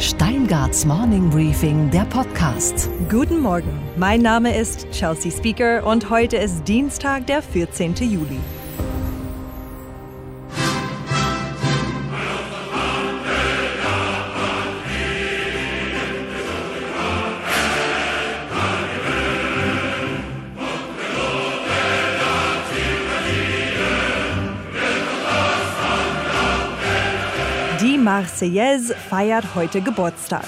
Steingarts Morning Briefing, der Podcast. Guten Morgen, mein Name ist Chelsea Speaker und heute ist Dienstag, der 14. Juli. Marseillaise feiert heute Geburtstag.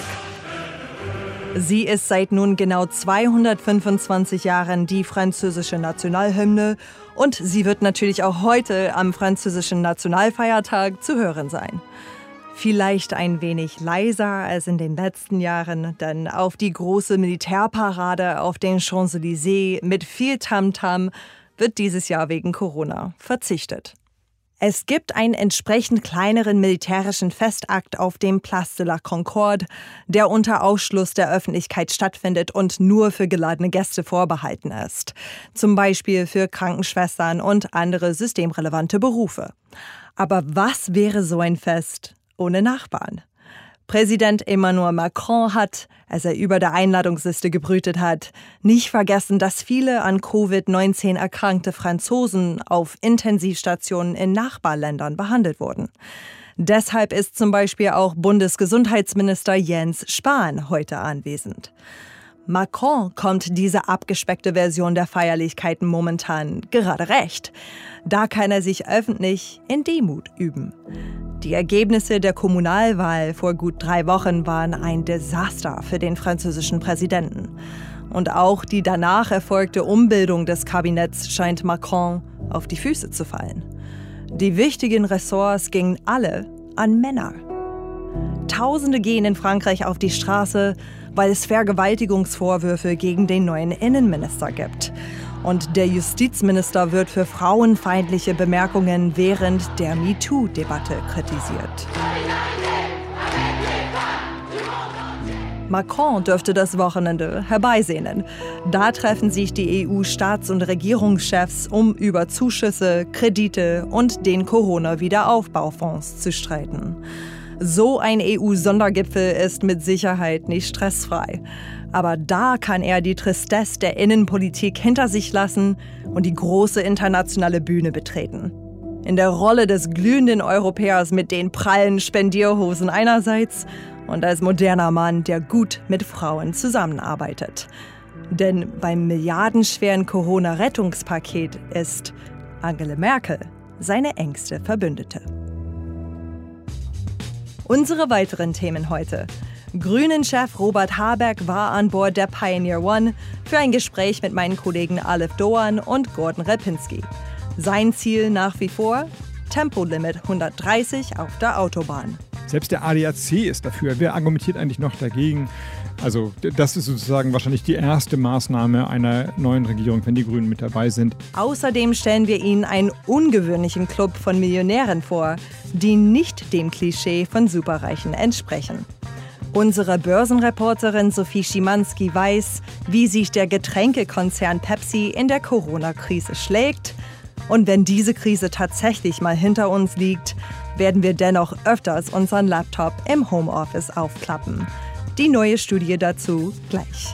Sie ist seit nun genau 225 Jahren die französische Nationalhymne und sie wird natürlich auch heute am französischen Nationalfeiertag zu hören sein. Vielleicht ein wenig leiser als in den letzten Jahren, denn auf die große Militärparade auf den Champs-Élysées mit viel Tamtam -Tam wird dieses Jahr wegen Corona verzichtet. Es gibt einen entsprechend kleineren militärischen Festakt auf dem Place de la Concorde, der unter Ausschluss der Öffentlichkeit stattfindet und nur für geladene Gäste vorbehalten ist. Zum Beispiel für Krankenschwestern und andere systemrelevante Berufe. Aber was wäre so ein Fest ohne Nachbarn? Präsident Emmanuel Macron hat, als er über der Einladungsliste gebrütet hat, nicht vergessen, dass viele an Covid-19 erkrankte Franzosen auf Intensivstationen in Nachbarländern behandelt wurden. Deshalb ist zum Beispiel auch Bundesgesundheitsminister Jens Spahn heute anwesend. Macron kommt diese abgespeckte Version der Feierlichkeiten momentan gerade recht. Da kann er sich öffentlich in Demut üben. Die Ergebnisse der Kommunalwahl vor gut drei Wochen waren ein Desaster für den französischen Präsidenten. Und auch die danach erfolgte Umbildung des Kabinetts scheint Macron auf die Füße zu fallen. Die wichtigen Ressorts gingen alle an Männer. Tausende gehen in Frankreich auf die Straße, weil es Vergewaltigungsvorwürfe gegen den neuen Innenminister gibt. Und der Justizminister wird für frauenfeindliche Bemerkungen während der MeToo-Debatte kritisiert. Macron dürfte das Wochenende herbeisehnen. Da treffen sich die EU-Staats- und Regierungschefs, um über Zuschüsse, Kredite und den Corona-Wiederaufbaufonds zu streiten. So ein EU-Sondergipfel ist mit Sicherheit nicht stressfrei. Aber da kann er die Tristesse der Innenpolitik hinter sich lassen und die große internationale Bühne betreten. In der Rolle des glühenden Europäers mit den prallen Spendierhosen einerseits und als moderner Mann, der gut mit Frauen zusammenarbeitet. Denn beim milliardenschweren Corona-Rettungspaket ist Angela Merkel seine engste Verbündete. Unsere weiteren Themen heute. Grünen-Chef Robert Habeck war an Bord der Pioneer One für ein Gespräch mit meinen Kollegen Aleph Doan und Gordon Repinski. Sein Ziel nach wie vor Tempolimit 130 auf der Autobahn. Selbst der ADAC ist dafür. Wer argumentiert eigentlich noch dagegen? Also das ist sozusagen wahrscheinlich die erste Maßnahme einer neuen Regierung, wenn die Grünen mit dabei sind. Außerdem stellen wir Ihnen einen ungewöhnlichen Club von Millionären vor, die nicht dem Klischee von Superreichen entsprechen. Unsere Börsenreporterin Sophie Schimanski weiß, wie sich der Getränkekonzern Pepsi in der Corona-Krise schlägt. Und wenn diese Krise tatsächlich mal hinter uns liegt, werden wir dennoch öfters unseren Laptop im Homeoffice aufklappen. Die neue Studie dazu gleich.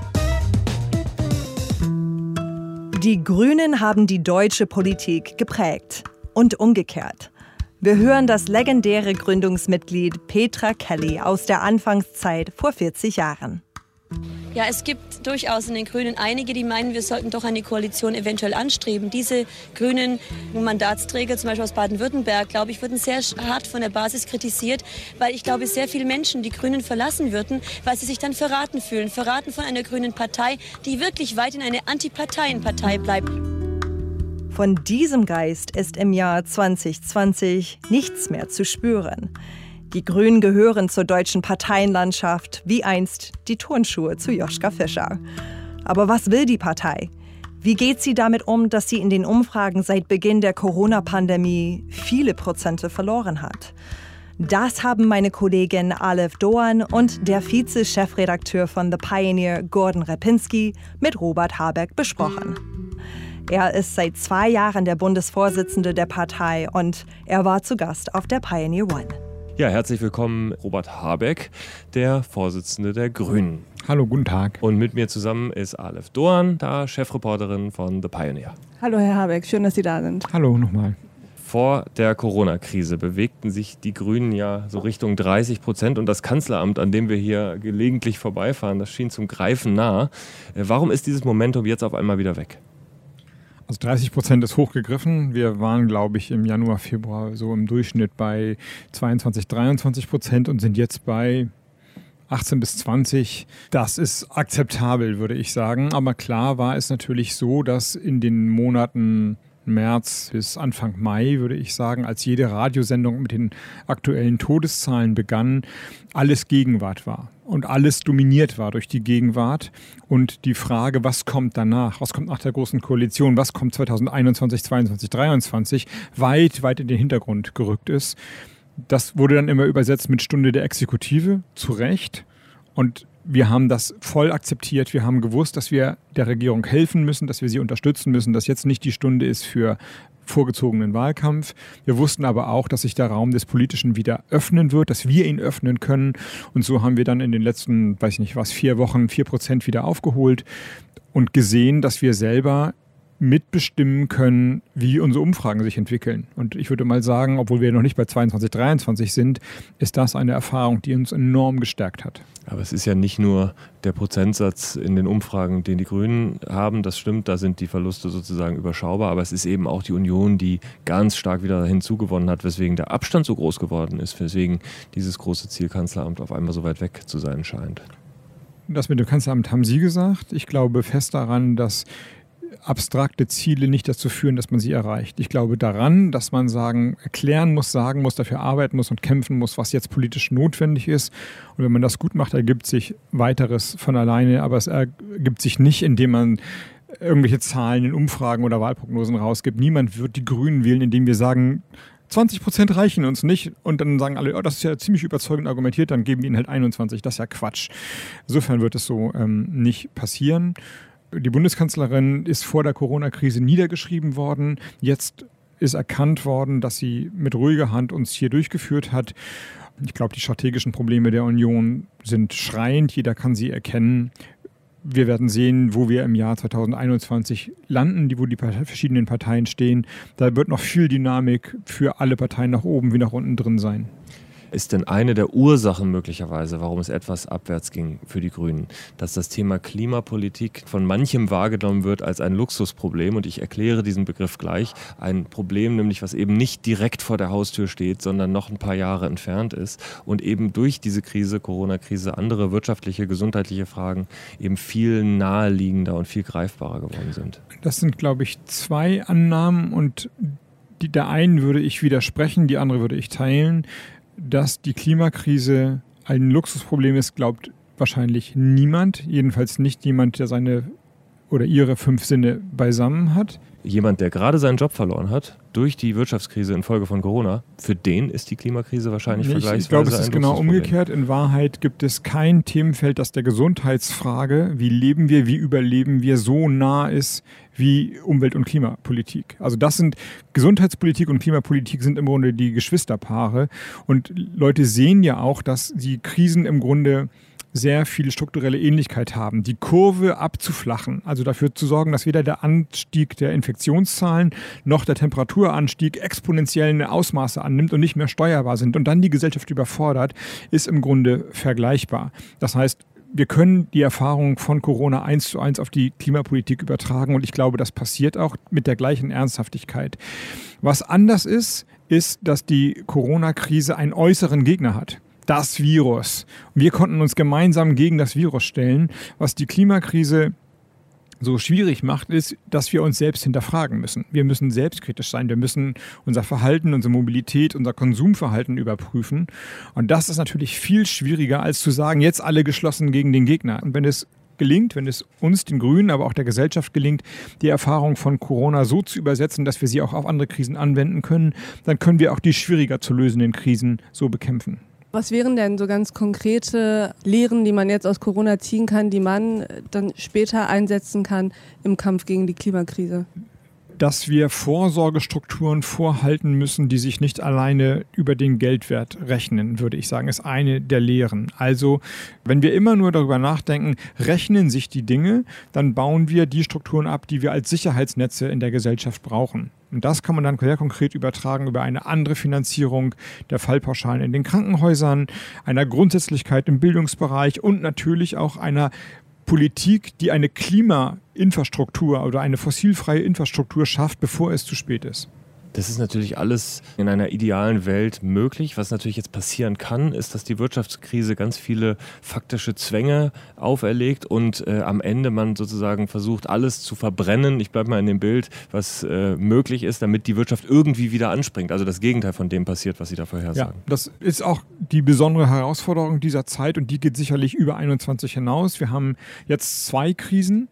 Die Grünen haben die deutsche Politik geprägt und umgekehrt. Wir hören das legendäre Gründungsmitglied Petra Kelly aus der Anfangszeit vor 40 Jahren. Ja, es gibt durchaus in den Grünen einige, die meinen, wir sollten doch eine Koalition eventuell anstreben. Diese grünen Mandatsträger, zum Beispiel aus Baden-Württemberg, glaube ich, würden sehr hart von der Basis kritisiert, weil ich glaube, sehr viele Menschen die Grünen verlassen würden, weil sie sich dann verraten fühlen. Verraten von einer grünen Partei, die wirklich weit in eine Antiparteienpartei bleibt. Von diesem Geist ist im Jahr 2020 nichts mehr zu spüren. Die Grünen gehören zur deutschen Parteienlandschaft, wie einst die Turnschuhe zu Joschka Fischer. Aber was will die Partei? Wie geht sie damit um, dass sie in den Umfragen seit Beginn der Corona-Pandemie viele Prozente verloren hat? Das haben meine Kollegin Aleph Doan und der Vize-Chefredakteur von The Pioneer Gordon Repinski mit Robert Habeck besprochen. Er ist seit zwei Jahren der Bundesvorsitzende der Partei und er war zu Gast auf der Pioneer One. Ja, herzlich willkommen, Robert Habeck, der Vorsitzende der Grünen. Hallo, guten Tag. Und mit mir zusammen ist Aleph Doan, da Chefreporterin von The Pioneer. Hallo, Herr Habeck, schön, dass Sie da sind. Hallo nochmal. Vor der Corona-Krise bewegten sich die Grünen ja so Richtung 30 Prozent und das Kanzleramt, an dem wir hier gelegentlich vorbeifahren, das schien zum Greifen nah. Warum ist dieses Momentum jetzt auf einmal wieder weg? Also 30 Prozent ist hochgegriffen. Wir waren, glaube ich, im Januar, Februar so im Durchschnitt bei 22, 23 Prozent und sind jetzt bei 18 bis 20. Das ist akzeptabel, würde ich sagen. Aber klar war es natürlich so, dass in den Monaten März bis Anfang Mai, würde ich sagen, als jede Radiosendung mit den aktuellen Todeszahlen begann, alles Gegenwart war und alles dominiert war durch die Gegenwart und die Frage, was kommt danach, was kommt nach der großen Koalition, was kommt 2021, 2022, 2023, weit, weit in den Hintergrund gerückt ist. Das wurde dann immer übersetzt mit Stunde der Exekutive, zu Recht. Und wir haben das voll akzeptiert. Wir haben gewusst, dass wir der Regierung helfen müssen, dass wir sie unterstützen müssen, dass jetzt nicht die Stunde ist für vorgezogenen Wahlkampf. Wir wussten aber auch, dass sich der Raum des Politischen wieder öffnen wird, dass wir ihn öffnen können. Und so haben wir dann in den letzten, weiß ich nicht was, vier Wochen vier Prozent wieder aufgeholt und gesehen, dass wir selber mitbestimmen können, wie unsere Umfragen sich entwickeln. Und ich würde mal sagen, obwohl wir noch nicht bei 22, 23 sind, ist das eine Erfahrung, die uns enorm gestärkt hat. Aber es ist ja nicht nur der Prozentsatz in den Umfragen, den die Grünen haben, das stimmt, da sind die Verluste sozusagen überschaubar, aber es ist eben auch die Union, die ganz stark wieder hinzugewonnen hat, weswegen der Abstand so groß geworden ist, weswegen dieses große Ziel Kanzleramt auf einmal so weit weg zu sein scheint. Das mit dem Kanzleramt haben Sie gesagt. Ich glaube fest daran, dass abstrakte Ziele nicht dazu führen, dass man sie erreicht. Ich glaube daran, dass man sagen, erklären muss, sagen muss, dafür arbeiten muss und kämpfen muss, was jetzt politisch notwendig ist. Und wenn man das gut macht, ergibt sich weiteres von alleine, aber es ergibt sich nicht, indem man irgendwelche Zahlen in Umfragen oder Wahlprognosen rausgibt. Niemand wird die Grünen wählen, indem wir sagen, 20 Prozent reichen uns nicht und dann sagen alle, oh, das ist ja ziemlich überzeugend argumentiert, dann geben wir ihnen halt 21. Das ist ja Quatsch. Insofern wird es so ähm, nicht passieren. Die Bundeskanzlerin ist vor der Corona-Krise niedergeschrieben worden. Jetzt ist erkannt worden, dass sie mit ruhiger Hand uns hier durchgeführt hat. Ich glaube, die strategischen Probleme der Union sind schreiend. Jeder kann sie erkennen. Wir werden sehen, wo wir im Jahr 2021 landen, wo die verschiedenen Parteien stehen. Da wird noch viel Dynamik für alle Parteien nach oben wie nach unten drin sein ist denn eine der Ursachen möglicherweise, warum es etwas abwärts ging für die Grünen, dass das Thema Klimapolitik von manchem wahrgenommen wird als ein Luxusproblem. Und ich erkläre diesen Begriff gleich. Ein Problem nämlich, was eben nicht direkt vor der Haustür steht, sondern noch ein paar Jahre entfernt ist und eben durch diese Krise, Corona-Krise, andere wirtschaftliche, gesundheitliche Fragen eben viel naheliegender und viel greifbarer geworden sind. Das sind, glaube ich, zwei Annahmen und die, der einen würde ich widersprechen, die andere würde ich teilen dass die Klimakrise ein Luxusproblem ist, glaubt wahrscheinlich niemand. Jedenfalls nicht jemand, der seine oder ihre fünf Sinne beisammen hat. Jemand, der gerade seinen Job verloren hat durch die Wirtschaftskrise infolge von Corona, für den ist die Klimakrise wahrscheinlich ich, vergleichsweise. Ich glaube, es ist genau umgekehrt. In Wahrheit gibt es kein Themenfeld, das der Gesundheitsfrage, wie leben wir, wie überleben wir, so nah ist wie Umwelt- und Klimapolitik. Also das sind Gesundheitspolitik und Klimapolitik sind im Grunde die Geschwisterpaare. Und Leute sehen ja auch, dass die Krisen im Grunde sehr viel strukturelle Ähnlichkeit haben. Die Kurve abzuflachen, also dafür zu sorgen, dass weder der Anstieg der Infektionszahlen noch der Temperaturanstieg exponentielle Ausmaße annimmt und nicht mehr steuerbar sind und dann die Gesellschaft überfordert, ist im Grunde vergleichbar. Das heißt, wir können die Erfahrung von Corona eins zu eins auf die Klimapolitik übertragen und ich glaube, das passiert auch mit der gleichen Ernsthaftigkeit. Was anders ist, ist, dass die Corona-Krise einen äußeren Gegner hat das Virus. Wir konnten uns gemeinsam gegen das Virus stellen. Was die Klimakrise so schwierig macht, ist, dass wir uns selbst hinterfragen müssen. Wir müssen selbstkritisch sein. Wir müssen unser Verhalten, unsere Mobilität, unser Konsumverhalten überprüfen. Und das ist natürlich viel schwieriger, als zu sagen, jetzt alle geschlossen gegen den Gegner. Und wenn es gelingt, wenn es uns, den Grünen, aber auch der Gesellschaft gelingt, die Erfahrung von Corona so zu übersetzen, dass wir sie auch auf andere Krisen anwenden können, dann können wir auch die schwieriger zu lösenden Krisen so bekämpfen. Was wären denn so ganz konkrete Lehren, die man jetzt aus Corona ziehen kann, die man dann später einsetzen kann im Kampf gegen die Klimakrise? Dass wir Vorsorgestrukturen vorhalten müssen, die sich nicht alleine über den Geldwert rechnen, würde ich sagen, ist eine der Lehren. Also, wenn wir immer nur darüber nachdenken, rechnen sich die Dinge, dann bauen wir die Strukturen ab, die wir als Sicherheitsnetze in der Gesellschaft brauchen. Und das kann man dann sehr konkret übertragen über eine andere Finanzierung der Fallpauschalen in den Krankenhäusern, einer Grundsätzlichkeit im Bildungsbereich und natürlich auch einer Politik, die eine Klimainfrastruktur oder eine fossilfreie Infrastruktur schafft, bevor es zu spät ist. Das ist natürlich alles in einer idealen Welt möglich. Was natürlich jetzt passieren kann, ist, dass die Wirtschaftskrise ganz viele faktische Zwänge auferlegt und äh, am Ende man sozusagen versucht, alles zu verbrennen. Ich bleibe mal in dem Bild, was äh, möglich ist, damit die Wirtschaft irgendwie wieder anspringt. Also das Gegenteil von dem passiert, was Sie da vorhersagen. Ja, das ist auch die besondere Herausforderung dieser Zeit und die geht sicherlich über 21 hinaus. Wir haben jetzt zwei Krisen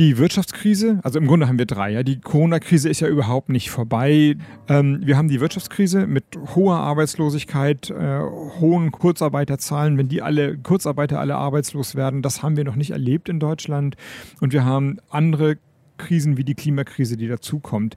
die Wirtschaftskrise, also im Grunde haben wir drei. Ja. Die Corona-Krise ist ja überhaupt nicht vorbei. Ähm, wir haben die Wirtschaftskrise mit hoher Arbeitslosigkeit, äh, hohen Kurzarbeiterzahlen. Wenn die alle Kurzarbeiter alle arbeitslos werden, das haben wir noch nicht erlebt in Deutschland. Und wir haben andere Krisen wie die Klimakrise, die dazukommt.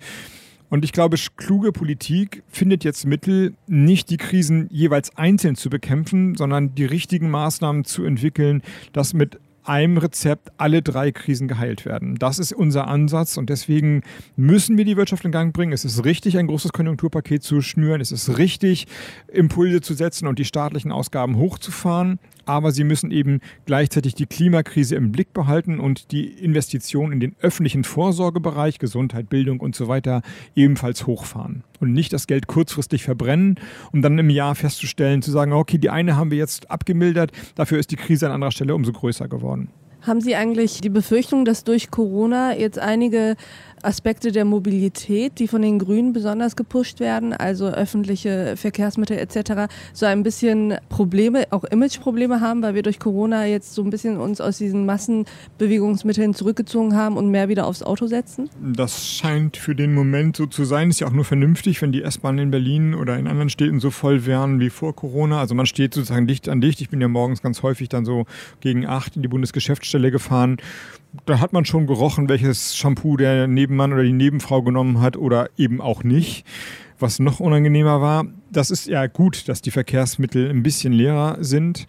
Und ich glaube, kluge Politik findet jetzt Mittel, nicht die Krisen jeweils einzeln zu bekämpfen, sondern die richtigen Maßnahmen zu entwickeln, das mit einem Rezept alle drei Krisen geheilt werden. Das ist unser Ansatz und deswegen müssen wir die Wirtschaft in Gang bringen. Es ist richtig, ein großes Konjunkturpaket zu schnüren. Es ist richtig, Impulse zu setzen und die staatlichen Ausgaben hochzufahren aber sie müssen eben gleichzeitig die Klimakrise im Blick behalten und die Investitionen in den öffentlichen Vorsorgebereich, Gesundheit, Bildung und so weiter ebenfalls hochfahren. Und nicht das Geld kurzfristig verbrennen, um dann im Jahr festzustellen, zu sagen, okay, die eine haben wir jetzt abgemildert, dafür ist die Krise an anderer Stelle umso größer geworden. Haben Sie eigentlich die Befürchtung, dass durch Corona jetzt einige Aspekte der Mobilität, die von den Grünen besonders gepusht werden, also öffentliche Verkehrsmittel etc., so ein bisschen Probleme, auch Imageprobleme haben, weil wir durch Corona jetzt so ein bisschen uns aus diesen Massenbewegungsmitteln zurückgezogen haben und mehr wieder aufs Auto setzen? Das scheint für den Moment so zu sein. Ist ja auch nur vernünftig, wenn die S-Bahnen in Berlin oder in anderen Städten so voll wären wie vor Corona. Also man steht sozusagen dicht an dicht. Ich bin ja morgens ganz häufig dann so gegen acht in die Bundesgeschäftsstelle gefahren da hat man schon gerochen, welches Shampoo der Nebenmann oder die Nebenfrau genommen hat oder eben auch nicht. Was noch unangenehmer war, das ist ja gut, dass die Verkehrsmittel ein bisschen leerer sind.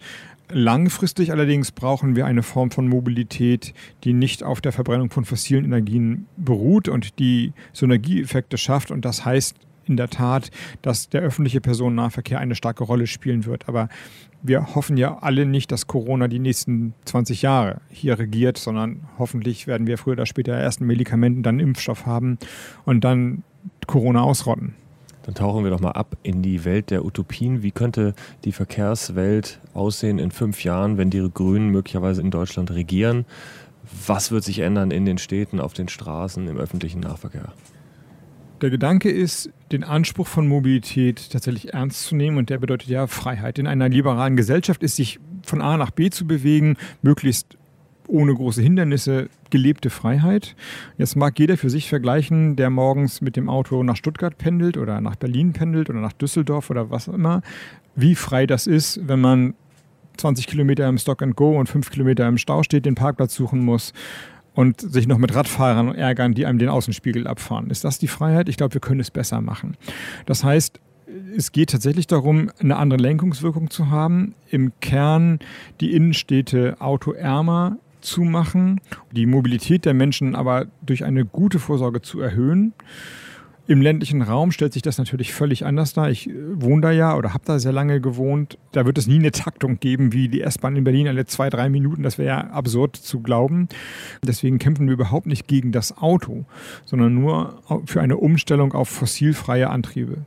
Langfristig allerdings brauchen wir eine Form von Mobilität, die nicht auf der Verbrennung von fossilen Energien beruht und die Synergieeffekte schafft. Und das heißt in der Tat, dass der öffentliche Personennahverkehr eine starke Rolle spielen wird. Aber wir hoffen ja alle nicht, dass Corona die nächsten 20 Jahre hier regiert, sondern hoffentlich werden wir früher oder später ersten Medikamenten, dann Impfstoff haben und dann Corona ausrotten. Dann tauchen wir doch mal ab in die Welt der Utopien. Wie könnte die Verkehrswelt aussehen in fünf Jahren, wenn die Grünen möglicherweise in Deutschland regieren? Was wird sich ändern in den Städten, auf den Straßen, im öffentlichen Nahverkehr? Der Gedanke ist, den Anspruch von Mobilität tatsächlich ernst zu nehmen und der bedeutet ja Freiheit. In einer liberalen Gesellschaft ist sich von A nach B zu bewegen, möglichst ohne große Hindernisse gelebte Freiheit. Jetzt mag jeder für sich vergleichen, der morgens mit dem Auto nach Stuttgart pendelt oder nach Berlin pendelt oder nach Düsseldorf oder was auch immer, wie frei das ist, wenn man 20 Kilometer im Stop and Go und 5 Kilometer im Stau steht, den Parkplatz suchen muss und sich noch mit Radfahrern ärgern, die einem den Außenspiegel abfahren. Ist das die Freiheit? Ich glaube, wir können es besser machen. Das heißt, es geht tatsächlich darum, eine andere Lenkungswirkung zu haben, im Kern die Innenstädte autoärmer zu machen, die Mobilität der Menschen aber durch eine gute Vorsorge zu erhöhen im ländlichen Raum stellt sich das natürlich völlig anders dar. Ich äh, wohne da ja oder habe da sehr lange gewohnt. Da wird es nie eine Taktung geben wie die S-Bahn in Berlin alle zwei, drei Minuten. Das wäre ja absurd zu glauben. Deswegen kämpfen wir überhaupt nicht gegen das Auto, sondern nur für eine Umstellung auf fossilfreie Antriebe.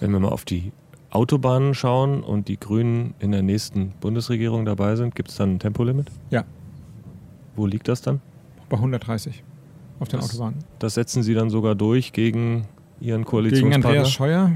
Wenn wir mal auf die Autobahnen schauen und die Grünen in der nächsten Bundesregierung dabei sind, gibt es dann ein Tempolimit? Ja. Wo liegt das dann? Bei 130 auf den das, Autobahnen. Das setzen Sie dann sogar durch gegen Ihren Koalitionspartner? Gegen Andreas Scheuer?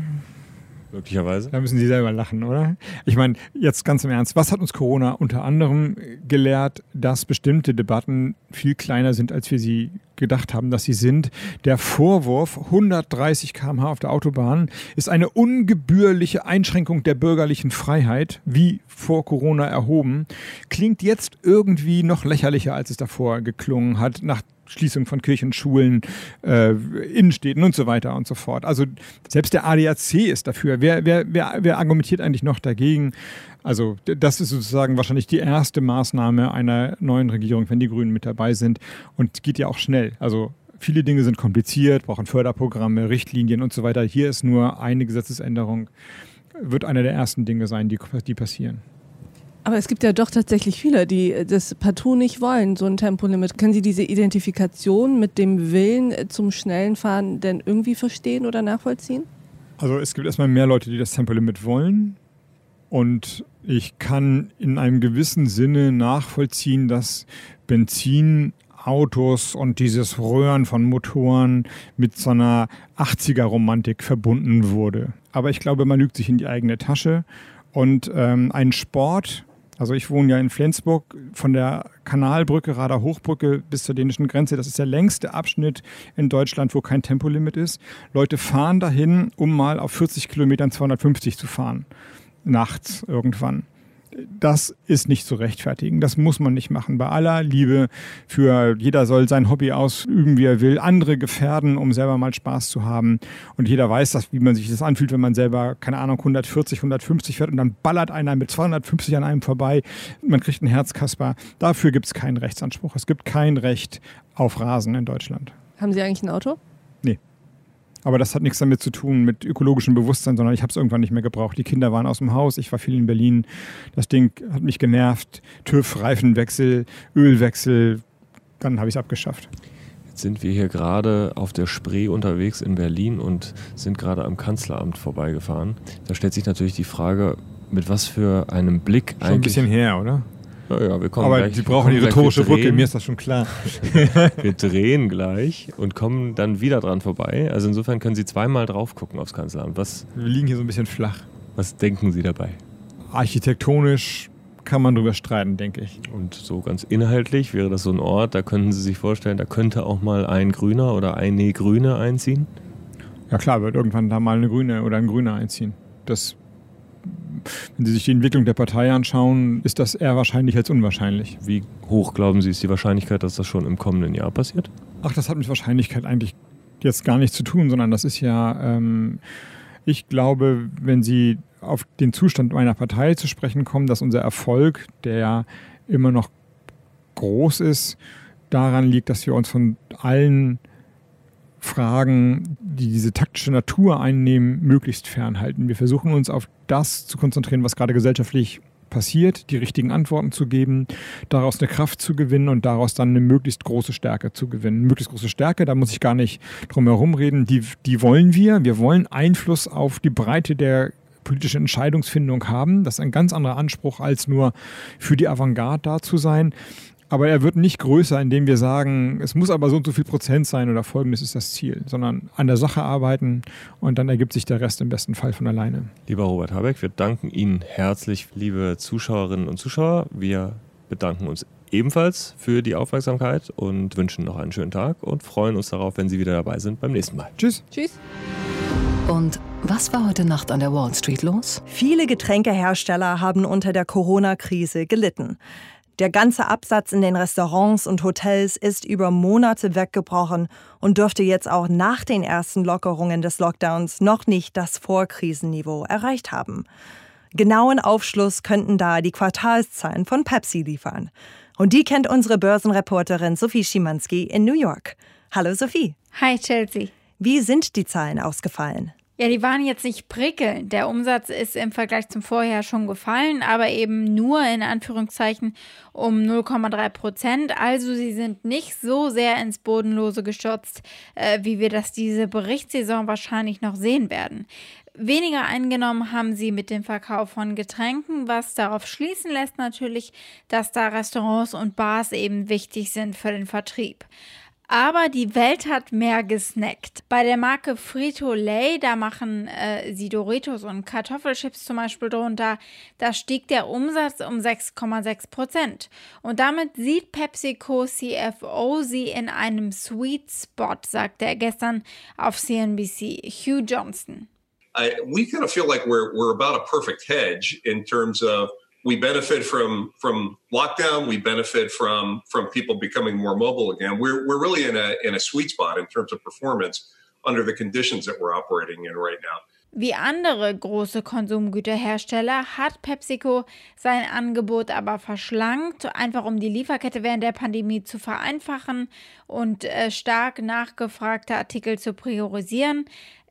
Möglicherweise. Da müssen Sie selber lachen, oder? Ich meine, jetzt ganz im Ernst, was hat uns Corona unter anderem gelehrt, dass bestimmte Debatten viel kleiner sind, als wir sie gedacht haben, dass sie sind. Der Vorwurf 130 km/h auf der Autobahn ist eine ungebührliche Einschränkung der bürgerlichen Freiheit, wie vor Corona erhoben, klingt jetzt irgendwie noch lächerlicher, als es davor geklungen hat, nach Schließung von Kirchen, Schulen, äh, Innenstädten und so weiter und so fort. Also selbst der ADAC ist dafür. Wer, wer, wer, wer argumentiert eigentlich noch dagegen? Also das ist sozusagen wahrscheinlich die erste Maßnahme einer neuen Regierung, wenn die Grünen mit dabei sind und geht ja auch schnell. Also viele Dinge sind kompliziert, brauchen Förderprogramme, Richtlinien und so weiter. Hier ist nur eine Gesetzesänderung, wird einer der ersten Dinge sein, die, die passieren. Aber es gibt ja doch tatsächlich viele, die das partout nicht wollen, so ein Tempolimit. Können Sie diese Identifikation mit dem Willen zum schnellen Fahren denn irgendwie verstehen oder nachvollziehen? Also es gibt erstmal mehr Leute, die das Tempolimit wollen. Und ich kann in einem gewissen Sinne nachvollziehen, dass Benzinautos und dieses Röhren von Motoren mit so einer 80er-Romantik verbunden wurde. Aber ich glaube, man lügt sich in die eigene Tasche. Und ähm, ein Sport, also ich wohne ja in Flensburg, von der Kanalbrücke, Radar Hochbrücke bis zur dänischen Grenze. Das ist der längste Abschnitt in Deutschland, wo kein Tempolimit ist. Leute fahren dahin, um mal auf 40 Kilometern 250 zu fahren. Nachts irgendwann das ist nicht zu rechtfertigen. Das muss man nicht machen. Bei aller Liebe für jeder soll sein Hobby ausüben, wie er will, andere gefährden, um selber mal Spaß zu haben. Und jeder weiß, dass, wie man sich das anfühlt, wenn man selber, keine Ahnung, 140, 150 fährt und dann ballert einer mit 250 an einem vorbei. Man kriegt einen Herzkasper. Dafür gibt es keinen Rechtsanspruch. Es gibt kein Recht auf Rasen in Deutschland. Haben Sie eigentlich ein Auto? Aber das hat nichts damit zu tun mit ökologischem Bewusstsein, sondern ich habe es irgendwann nicht mehr gebraucht. Die Kinder waren aus dem Haus, ich war viel in Berlin. Das Ding hat mich genervt. TÜV, Reifenwechsel, Ölwechsel. Dann habe ich es abgeschafft. Jetzt sind wir hier gerade auf der Spree unterwegs in Berlin und sind gerade am Kanzleramt vorbeigefahren. Da stellt sich natürlich die Frage, mit was für einem Blick Schon eigentlich. ein bisschen her, oder? Ja, wir kommen Aber gleich, die brauchen die rhetorische Brücke, mir ist das schon klar. wir drehen gleich und kommen dann wieder dran vorbei. Also insofern können Sie zweimal drauf gucken aufs Kanzleramt. Was, wir liegen hier so ein bisschen flach. Was denken Sie dabei? Architektonisch kann man drüber streiten, denke ich. Und so ganz inhaltlich wäre das so ein Ort, da könnten Sie sich vorstellen, da könnte auch mal ein Grüner oder eine Grüne einziehen? Ja klar, wird irgendwann da mal eine Grüne oder ein Grüner einziehen. Das wenn Sie sich die Entwicklung der Partei anschauen, ist das eher wahrscheinlich als unwahrscheinlich. Wie hoch glauben Sie ist die Wahrscheinlichkeit, dass das schon im kommenden Jahr passiert? Ach, das hat mit Wahrscheinlichkeit eigentlich jetzt gar nichts zu tun, sondern das ist ja, ähm, ich glaube, wenn Sie auf den Zustand meiner Partei zu sprechen kommen, dass unser Erfolg, der ja immer noch groß ist, daran liegt, dass wir uns von allen Fragen, die diese taktische Natur einnehmen, möglichst fernhalten. Wir versuchen uns auf das zu konzentrieren, was gerade gesellschaftlich passiert, die richtigen Antworten zu geben, daraus eine Kraft zu gewinnen und daraus dann eine möglichst große Stärke zu gewinnen. Möglichst große Stärke, da muss ich gar nicht drum herum reden, die, die wollen wir. Wir wollen Einfluss auf die Breite der politischen Entscheidungsfindung haben. Das ist ein ganz anderer Anspruch, als nur für die Avantgarde da zu sein. Aber er wird nicht größer, indem wir sagen, es muss aber so und so viel Prozent sein oder folgendes ist das Ziel, sondern an der Sache arbeiten und dann ergibt sich der Rest im besten Fall von alleine. Lieber Robert Habeck, wir danken Ihnen herzlich, liebe Zuschauerinnen und Zuschauer. Wir bedanken uns ebenfalls für die Aufmerksamkeit und wünschen noch einen schönen Tag und freuen uns darauf, wenn Sie wieder dabei sind beim nächsten Mal. Tschüss. Tschüss. Und was war heute Nacht an der Wall Street los? Viele Getränkehersteller haben unter der Corona-Krise gelitten. Der ganze Absatz in den Restaurants und Hotels ist über Monate weggebrochen und dürfte jetzt auch nach den ersten Lockerungen des Lockdowns noch nicht das Vorkrisenniveau erreicht haben. Genauen Aufschluss könnten da die Quartalszahlen von Pepsi liefern. Und die kennt unsere Börsenreporterin Sophie Schimanski in New York. Hallo Sophie. Hi Chelsea. Wie sind die Zahlen ausgefallen? Ja, die waren jetzt nicht prickelnd. Der Umsatz ist im Vergleich zum Vorjahr schon gefallen, aber eben nur in Anführungszeichen um 0,3 Prozent. Also sie sind nicht so sehr ins Bodenlose gestürzt, äh, wie wir das diese Berichtssaison wahrscheinlich noch sehen werden. Weniger eingenommen haben sie mit dem Verkauf von Getränken, was darauf schließen lässt natürlich, dass da Restaurants und Bars eben wichtig sind für den Vertrieb. Aber die Welt hat mehr gesnackt. Bei der Marke Frito-Lay, da machen äh, sie Doritos und Kartoffelchips zum Beispiel drunter, da stieg der Umsatz um 6,6 Prozent. Und damit sieht PepsiCo CFO sie in einem Sweet Spot, sagte er gestern auf CNBC. Hugh Johnston. I, we kind of feel like we're, we're about a perfect hedge in terms of we benefit from from lockdown. We benefit from from people becoming more mobile again. We're we're really in a in a sweet spot in terms of performance under the conditions that we're operating in right now. Wie andere große Konsumgüterhersteller hat PepsiCo sein Angebot aber verschlankt, einfach um die Lieferkette während der Pandemie zu vereinfachen und äh, stark nachgefragte Artikel zu priorisieren.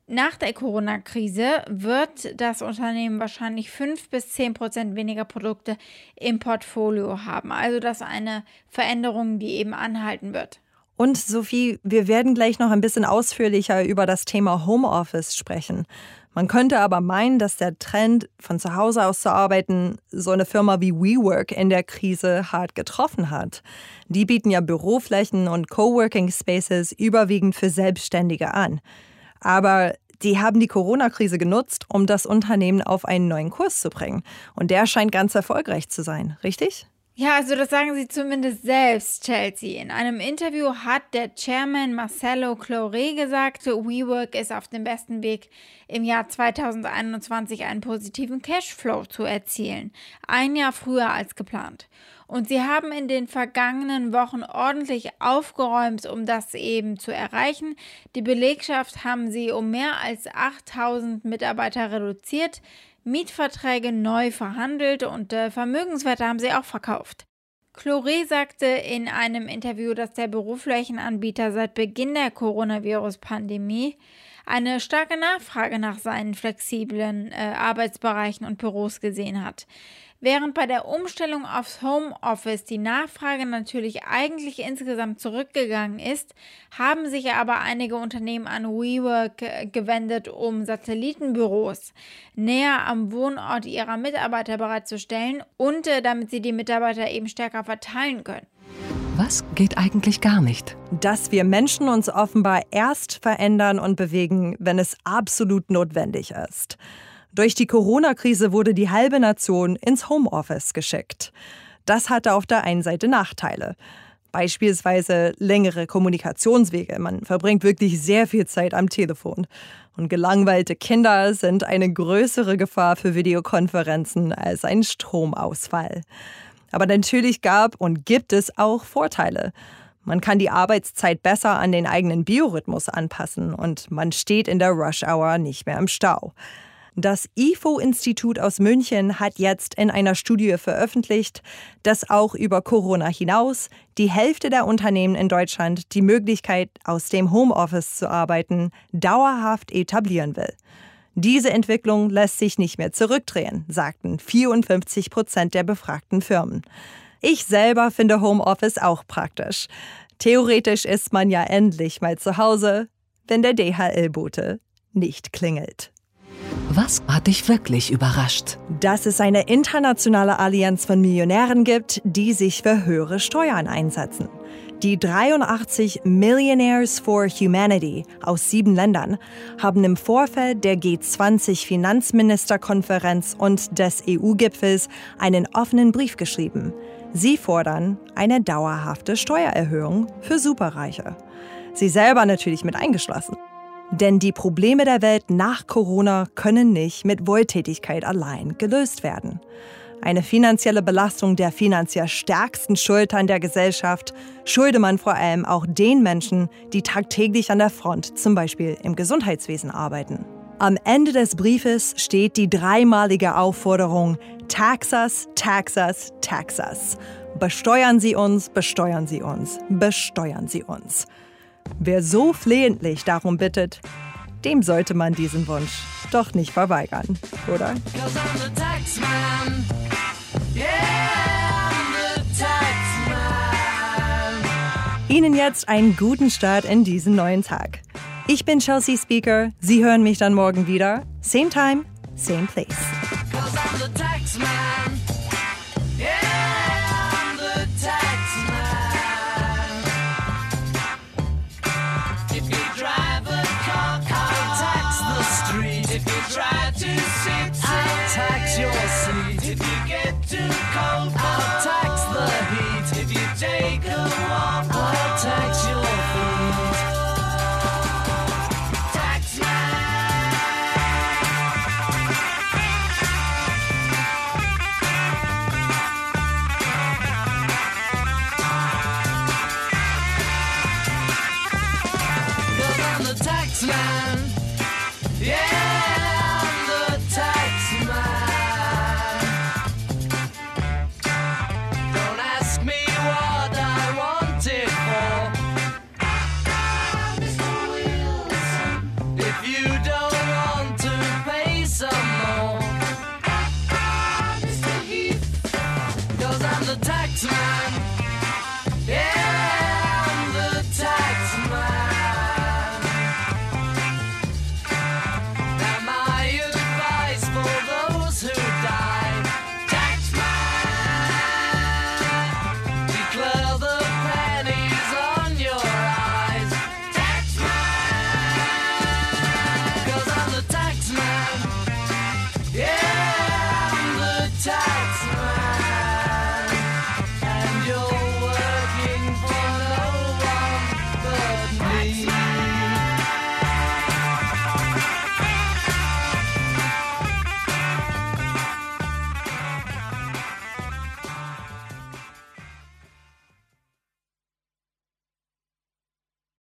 Nach der Corona-Krise wird das Unternehmen wahrscheinlich 5 bis 10 Prozent weniger Produkte im Portfolio haben. Also das ist eine Veränderung, die eben anhalten wird. Und Sophie, wir werden gleich noch ein bisschen ausführlicher über das Thema Homeoffice sprechen. Man könnte aber meinen, dass der Trend, von zu Hause aus zu arbeiten, so eine Firma wie WeWork in der Krise hart getroffen hat. Die bieten ja Büroflächen und Coworking Spaces überwiegend für Selbstständige an. Aber die haben die Corona-Krise genutzt, um das Unternehmen auf einen neuen Kurs zu bringen. Und der scheint ganz erfolgreich zu sein, richtig? Ja, also das sagen sie zumindest selbst, Chelsea. In einem Interview hat der Chairman Marcelo Clore gesagt, WeWork ist auf dem besten Weg, im Jahr 2021 einen positiven Cashflow zu erzielen. Ein Jahr früher als geplant. Und sie haben in den vergangenen Wochen ordentlich aufgeräumt, um das eben zu erreichen. Die Belegschaft haben sie um mehr als 8000 Mitarbeiter reduziert. Mietverträge neu verhandelt und äh, Vermögenswerte haben sie auch verkauft. Chloré sagte in einem Interview, dass der Büroflächenanbieter seit Beginn der Coronavirus-Pandemie eine starke Nachfrage nach seinen flexiblen äh, Arbeitsbereichen und Büros gesehen hat. Während bei der Umstellung aufs Homeoffice die Nachfrage natürlich eigentlich insgesamt zurückgegangen ist, haben sich aber einige Unternehmen an WeWork äh, gewendet, um Satellitenbüros näher am Wohnort ihrer Mitarbeiter bereitzustellen und äh, damit sie die Mitarbeiter eben stärker verteilen können. Was geht eigentlich gar nicht? Dass wir Menschen uns offenbar erst verändern und bewegen, wenn es absolut notwendig ist. Durch die Corona-Krise wurde die halbe Nation ins Homeoffice geschickt. Das hatte auf der einen Seite Nachteile. Beispielsweise längere Kommunikationswege. Man verbringt wirklich sehr viel Zeit am Telefon. Und gelangweilte Kinder sind eine größere Gefahr für Videokonferenzen als ein Stromausfall. Aber natürlich gab und gibt es auch Vorteile. Man kann die Arbeitszeit besser an den eigenen Biorhythmus anpassen und man steht in der Rush Hour nicht mehr im Stau. Das IFO-Institut aus München hat jetzt in einer Studie veröffentlicht, dass auch über Corona hinaus die Hälfte der Unternehmen in Deutschland die Möglichkeit, aus dem Homeoffice zu arbeiten, dauerhaft etablieren will. Diese Entwicklung lässt sich nicht mehr zurückdrehen, sagten 54 Prozent der befragten Firmen. Ich selber finde Homeoffice auch praktisch. Theoretisch ist man ja endlich mal zu Hause, wenn der DHL-Bote nicht klingelt. Was hat dich wirklich überrascht? Dass es eine internationale Allianz von Millionären gibt, die sich für höhere Steuern einsetzen. Die 83 Millionaires for Humanity aus sieben Ländern haben im Vorfeld der G20-Finanzministerkonferenz und des EU-Gipfels einen offenen Brief geschrieben. Sie fordern eine dauerhafte Steuererhöhung für Superreiche. Sie selber natürlich mit eingeschlossen. Denn die Probleme der Welt nach Corona können nicht mit Wohltätigkeit allein gelöst werden. Eine finanzielle Belastung der finanziell stärksten Schultern der Gesellschaft schulde man vor allem auch den Menschen, die tagtäglich an der Front, zum Beispiel im Gesundheitswesen, arbeiten. Am Ende des Briefes steht die dreimalige Aufforderung Taxas, Taxas, Taxas. Besteuern Sie uns, besteuern Sie uns, besteuern Sie uns. Wer so flehentlich darum bittet, dem sollte man diesen Wunsch doch nicht verweigern, oder? Ihnen jetzt einen guten Start in diesen neuen Tag. Ich bin Chelsea Speaker. Sie hören mich dann morgen wieder. Same time, same place.